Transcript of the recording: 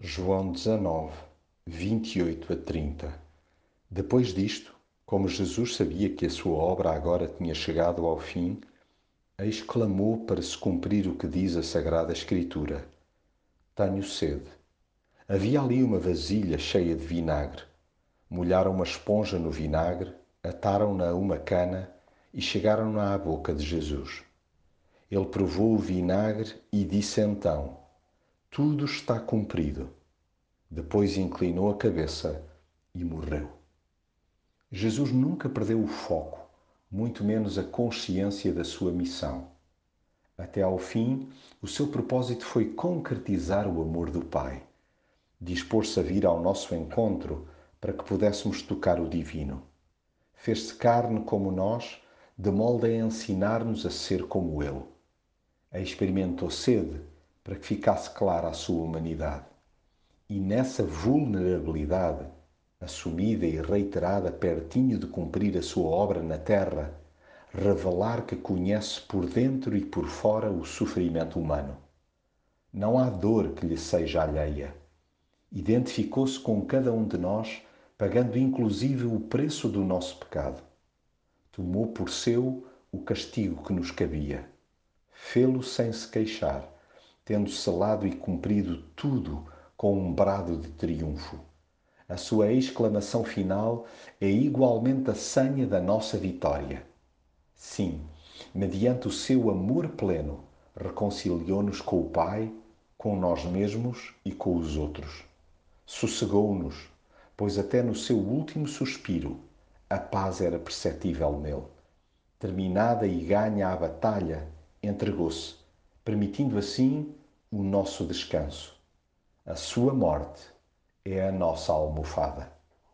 João 19, 28 a 30 Depois disto, como Jesus sabia que a sua obra agora tinha chegado ao fim, exclamou para se cumprir o que diz a Sagrada Escritura: Tenho sede. Havia ali uma vasilha cheia de vinagre. Molharam uma esponja no vinagre, ataram-na a uma cana e chegaram-na à boca de Jesus. Ele provou o vinagre e disse então: tudo está cumprido. Depois inclinou a cabeça e morreu. Jesus nunca perdeu o foco, muito menos a consciência da sua missão. Até ao fim, o seu propósito foi concretizar o amor do Pai, dispor-se a vir ao nosso encontro para que pudéssemos tocar o divino. Fez-se carne como nós, de molde a ensinar-nos a ser como Ele. A experimentou sede para que ficasse clara a sua humanidade. E nessa vulnerabilidade, assumida e reiterada pertinho de cumprir a sua obra na terra, revelar que conhece por dentro e por fora o sofrimento humano. Não há dor que lhe seja alheia. Identificou-se com cada um de nós, pagando inclusive o preço do nosso pecado. Tomou por seu o castigo que nos cabia. Fê-lo sem se queixar tendo selado e cumprido tudo com um brado de triunfo. A sua exclamação final é igualmente a senha da nossa vitória. Sim, mediante o seu amor pleno, reconciliou-nos com o Pai, com nós mesmos e com os outros. Sossegou-nos, pois até no seu último suspiro a paz era perceptível nele. Terminada e ganha a batalha, entregou-se, permitindo assim o nosso descanso. A sua morte é a nossa almofada.